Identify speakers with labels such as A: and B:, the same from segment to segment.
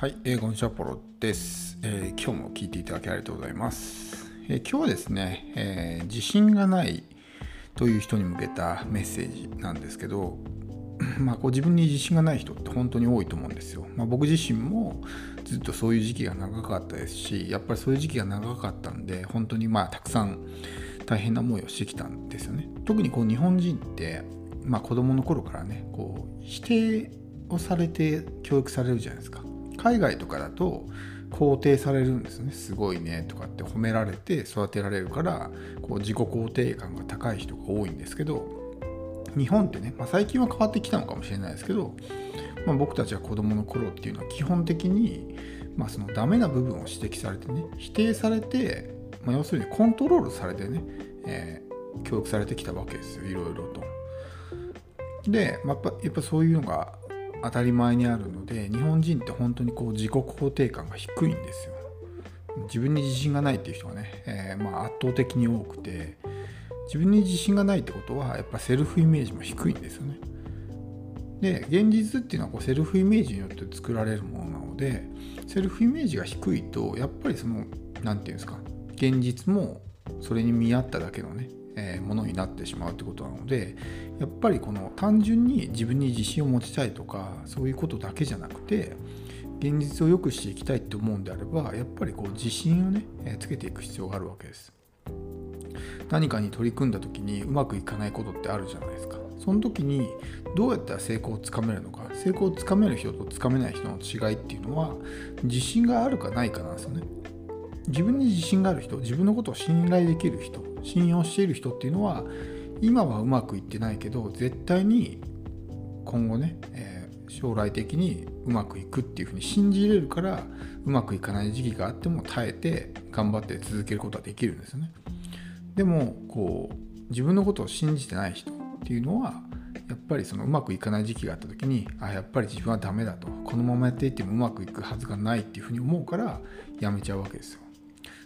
A: はい、えー、ゴンシャポロです、えー、今日も聞いていただきありがとうございます。えー、今日はですね、え自信がないという人に向けたメッセージなんですけど、まあ、こう自分に自信がない人って本当に多いと思うんですよ。まあ、僕自身もずっとそういう時期が長かったですし、やっぱりそういう時期が長かったんで、本当にまあたくさん大変な思いをしてきたんですよね。特にこう日本人って、まあ、子供の頃からね、こう否定をされて教育されるじゃないですか。海外とかだと肯定されるんですねすごいねとかって褒められて育てられるからこう自己肯定感が高い人が多いんですけど日本ってね、まあ、最近は変わってきたのかもしれないですけど、まあ、僕たちは子どもの頃っていうのは基本的に、まあ、そのダメな部分を指摘されてね否定されて、まあ、要するにコントロールされてね、えー、教育されてきたわけですよいろいろと。で、まあ、やっぱやっぱそういうのが当たり前にあるので日本人って本当にこう自己肯定感が低いんですよ。自分に自信がないっていう人がね、えー、まあ圧倒的に多くて自分に自信がないってことはやっぱセルフイメージも低いんですよね。で現実っていうのはこうセルフイメージによって作られるものなのでセルフイメージが低いとやっぱりその何て言うんですか現実もそれに見合っただけのねえものになってしまうってことなのでやっぱりこの単純に自分に自信を持ちたいとかそういうことだけじゃなくて現実を良くしていきたいって思うんであればやっぱりこう自信をね、つけていく必要があるわけです。何かに取り組んだ時にうまくいかないことってあるじゃないですか。その時にどうやったら成功をつかめるのか成功をつかめる人とつかめない人の違いっていうのは自信があるかないかなんですよね。自分に自信がある人自分のことを信頼できる人信用している人っていうのは今はうまくいってないけど絶対に今後ね、えー、将来的にうまくいくっていうふうに信じれるからうまくいかない時期があっても耐えて頑張って続けることができるんですよね。でもこう自分のことを信じてない人っていうのはやっぱりそのうまくいかない時期があった時にあやっぱり自分はダメだとこのままやっていってもうまくいくはずがないっていうふうに思うからやめちゃうわけですよ。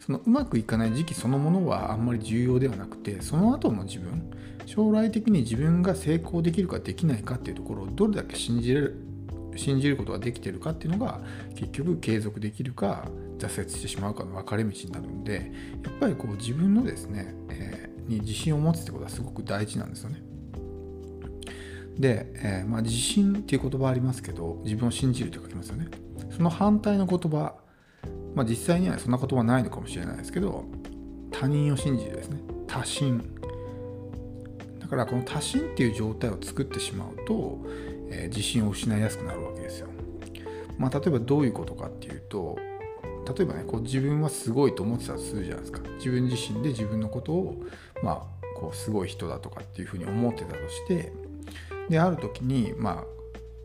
A: そのうまくいかない時期そのものはあんまり重要ではなくてその後の自分将来的に自分が成功できるかできないかっていうところをどれだけ信じれる信じることができてるかっていうのが結局継続できるか挫折してしまうかの分かれ道になるんでやっぱりこう自分のですね、えー、に自信を持つってことはすごく大事なんですよね。で、えー、まあ、自信っていう言葉ありますけど自分を信じるって書きますよね。その反対の言葉まあ、実際にはそんなことはないのかもしれないですけど他人を信じるですね多心だからこの多心っていう状態を作ってしまうと、えー、自信を失いやすくなるわけですよ。まあ、例えばどういうことかっていうと例えばねこう自分はすごいと思ってたとするじゃないですか自分自身で自分のことをまあこうすごい人だとかっていうふうに思ってたとしてである時にま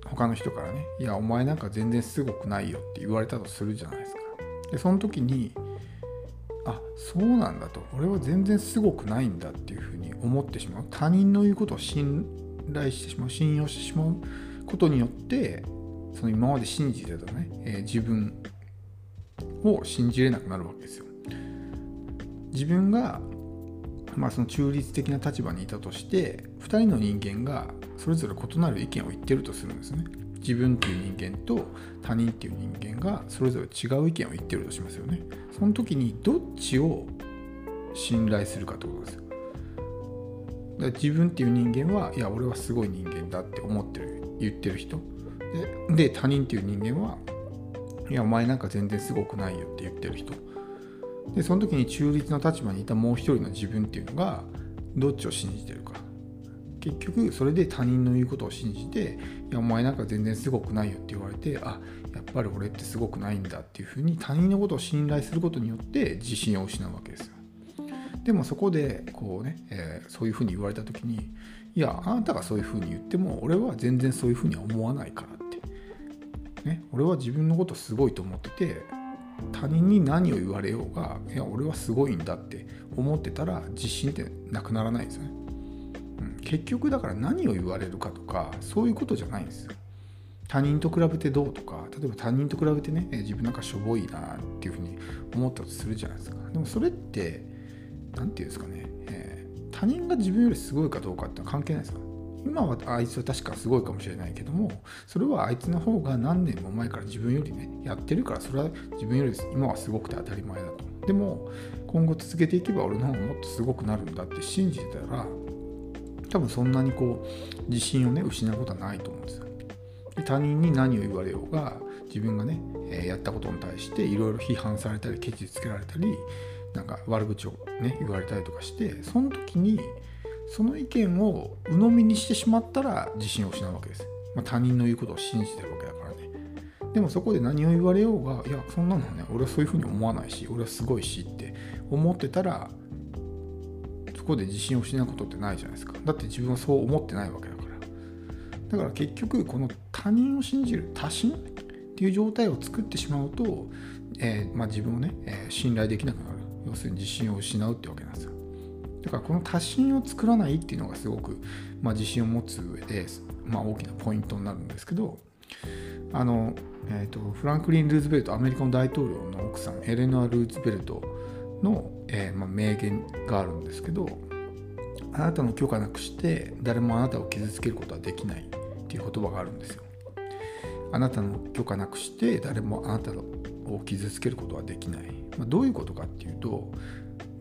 A: あ他の人からね「いやお前なんか全然すごくないよ」って言われたとするじゃないですか。でその時にあそうなんだと。俺は全然すごくないんだっていうふうに思ってしまう。他人の言うことを信頼してしまう。信用してしまうことによってその今まで信じてたね、えー、自分を信じれなくなるわけですよ。自分がまあその中立的な立場にいたとして2人の人間がそれぞれ異なる意見を言ってるとするんですね。自分っていう人間と他人っていう人間がそれぞれ違う意見を言ってるとしますよね。その時にどっちを信頼するかってことですよ。だから自分っていう人間はいや俺はすごい人間だって思ってる言ってる人でで他人っていう人間はいやお前なんか全然すごくないよって言ってる人でその時に中立の立場にいたもう一人の自分っていうのがどっちを信じてるか結局それで他人の言うことを信じて「いやお前なんか全然すごくないよ」って言われてあやっぱり俺ってすごくないんだっていうふうに他人のことを信頼することによって自信を失うわけですよ。でもそこでこうね、えー、そういうふうに言われた時にいやあなたがそういうふうに言っても俺は全然そういうふうには思わないからって。ね、俺は自分のことすごいと思ってて他人に何を言われようがいや俺はすごいんだって思ってたら自信ってなくならないですよね。結局だから何を言われるかとかそういうことじゃないんですよ。他人と比べてどうとか例えば他人と比べてね自分なんかしょぼいなっていうふうに思ったとするじゃないですか。でもそれって何て言うんですかね、えー、他人が自分よりすごいかどうかって関係ないですか？今はあいつは確かすごいかもしれないけどもそれはあいつの方が何年も前から自分よりねやってるからそれは自分より今はすごくて当たり前だと。でも今後続けていけば俺の方がもっとすごくなるんだって信じてたら多分そんなにこう自信をね失うことはないと思うんですよ。で他人に何を言われようが自分がね、え、やったことに対していろいろ批判されたりケチつけられたりなんか悪口をね言われたりとかしてその時にその意見を鵜呑みにしてしまったら自信を失うわけです、まあ、他人の言うことを信じてるわけだからね。でもそこで何を言われようがいやそんなのね俺はそういうふうに思わないし俺はすごいしって思ってたらこで自信を失うことってないじゃないですか。だって自分はそう思ってないわけだから。だから結局この他人を信じる他信っていう状態を作ってしまうと、えー、まあ、自分をね、えー、信頼できなくなる。要するに自信を失うってわけなんですよ。だからこの多信を作らないっていうのがすごく、まあ、自信を持つ上で、まあ、大きなポイントになるんですけどあの、えーと、フランクリン・ルーズベルトアメリカの大統領の奥さんエレノア・ルーズベルトの、えー、まあ、名言があるんですけどあなたの許可なくして誰もあなたを傷つけることはできないっていう言葉があるんですよあなたの許可なくして誰もあなたを傷つけることはできない、まあ、どういうことかっていうと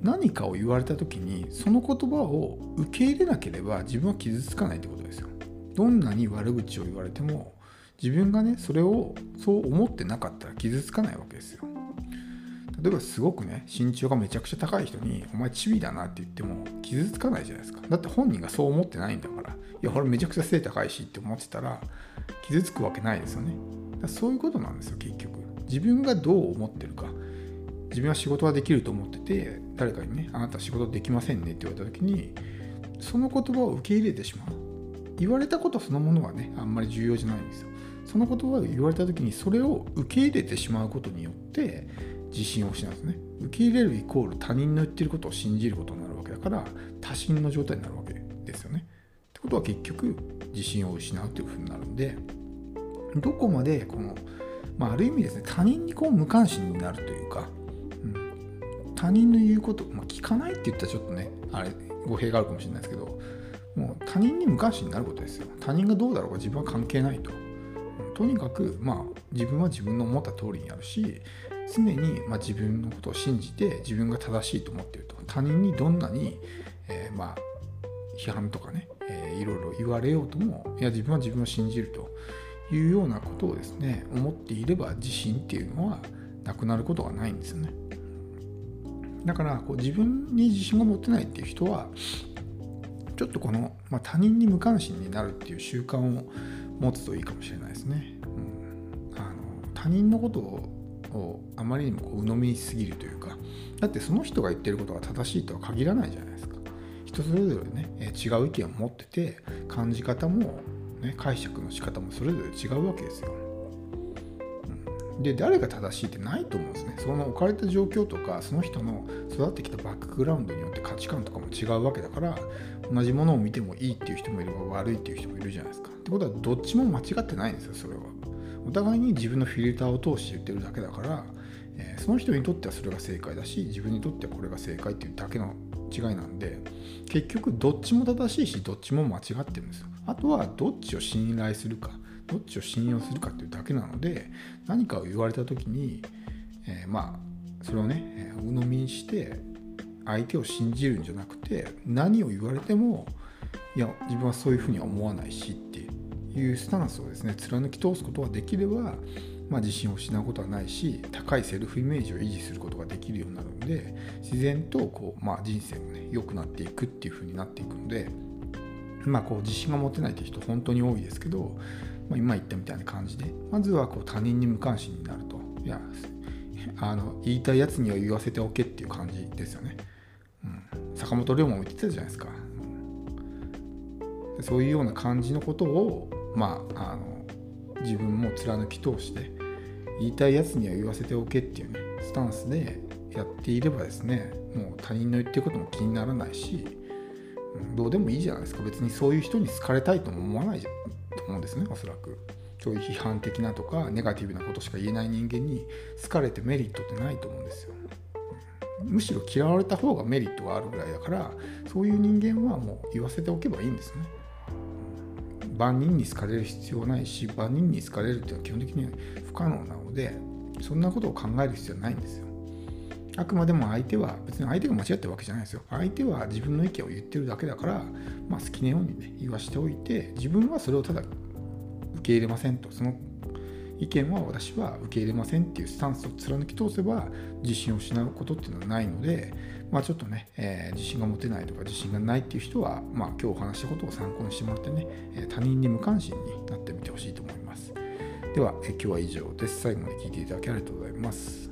A: 何かを言われた時にその言葉を受け入れなければ自分は傷つかないってことですよ。どんなに悪口を言われても自分がねそれをそう思ってなかったら傷つかないわけですよ。例えばすごくね身長がめちゃくちゃ高い人に「お前チビだな」って言っても傷つかないじゃないですか。だって本人がそう思ってないんだから。いや俺めちゃくちゃ背高いしって思ってたら傷つくわけないですよね。だそういうことなんですよ結局。自分がどう思ってるか。自分は仕事はできると思ってて誰かにねあなた仕事できませんねって言われた時にその言葉を受け入れてしまう。言われたことそのものはねあんまり重要じゃないんですよ。その言葉を言われた時にそれを受け入れてしまうことによって自信を失うんですね受け入れるイコール他人の言ってることを信じることになるわけだから多心の状態になるわけですよね。ってことは結局自信を失うというふうになるんでどこまでこの、まあ、ある意味ですね他人にこう無関心になるというか他人の言うこと、まあ、聞かないって言ったらちょっとねあれ語弊があるかもしれないですけどもう他人に無関心になることですよ。他人がどうだろうか自分は関係ないと。とにかくまあ自分は自分の思った通りにやるし常にまあ自分のことを信じて自分が正しいと思っていると他人にどんなに、えー、まあ批判とかね、えー、いろいろ言われようともいや自分は自分を信じるというようなことをですね思っていれば自信っていうのはなくなることがないんですよね。だからこう自分に自信が持てないっていう人はちょっとこの、まあ、他人に無関心になるっていう習慣を持つといいかもしれないですね。うん、あの他人のことををあまりにもこう鵜呑みすぎるというかだってその人が言ってることが正しいとは限らないじゃないですか。人それぞれね違う意見を持ってて感じ方も、ね、解釈の仕方もそれぞれ違うわけですよ。で誰が正しいってないと思うんですねその置かれた状況とかその人の育ってきたバックグラウンドによって価値観とかも違うわけだから同じものを見てもいいっていう人もいれば悪いっていう人もいるじゃないですかってことはどっちも間違ってないんですよそれはお互いに自分のフィルターを通して言ってるだけだから、えー、その人にとってはそれが正解だし自分にとってはこれが正解っていうだけの違いなんで結局どっちも正しいしどっちも間違ってるんですよ。あとはどっちを信頼するかどっちを信用するかっていうだけなので何かを言われた時に、えー、まあそれをね、鵜呑みにして相手を信じるんじゃなくて何を言われてもいや自分はそういうふうには思わないしっていうスタンスをですね貫き通すことができれば、まあ、自信を失うことはないし高いセルフイメージを維持することができるようになるので自然とこう、まあ、人生もね良くなっていくっていうふうになっていくのでまあこう自信が持てないっていう人本当に多いですけどまあ、今言ったみたいな感じでまずはこう他人に無関心になると。いやあの言いたいやつには言わせておけっていう感じですよね、うん、坂本龍馬も言ってたじゃないですか、そういうような感じのことをまああの自分も貫き通して言いたいやつには言わせておけっていうねスタンスでやっていればですねもう他人の言ってることも気にならないし、どうでもいいじゃないですか。別にそういう人に好かれたいとも思わないと思うんですねおそらく。そういう批判的なとかネガティブなことしか言えない人間に好かれてメリットってないと思うんですよ。むしろ嫌われた方がメリットがあるぐらいだからそういう人間はもう言わせておけばいいんですね。万人に好かれる必要ないし万人に好かれるっていうのは基本的には不可能なのでそんなことを考える必要ないんですよ。あくまでも相手は別に相手が間違ってるわけじゃないですよ。相手は自分の意見を言ってるだけだから、まあ、好きなようにね言わしておいて自分はそれをただ受け入れませんと。その意見は私は受け入れませんっていうスタンスを貫き通せば自信を失うことっていうのはないので、まあ、ちょっとね、えー、自信が持てないとか自信がないっていう人は、まあ、今日お話したことを参考にしてもらってね他人に無関心になってみてほしいと思います。では、え今日は以上です。最後まで聞いていただきありがとうございます。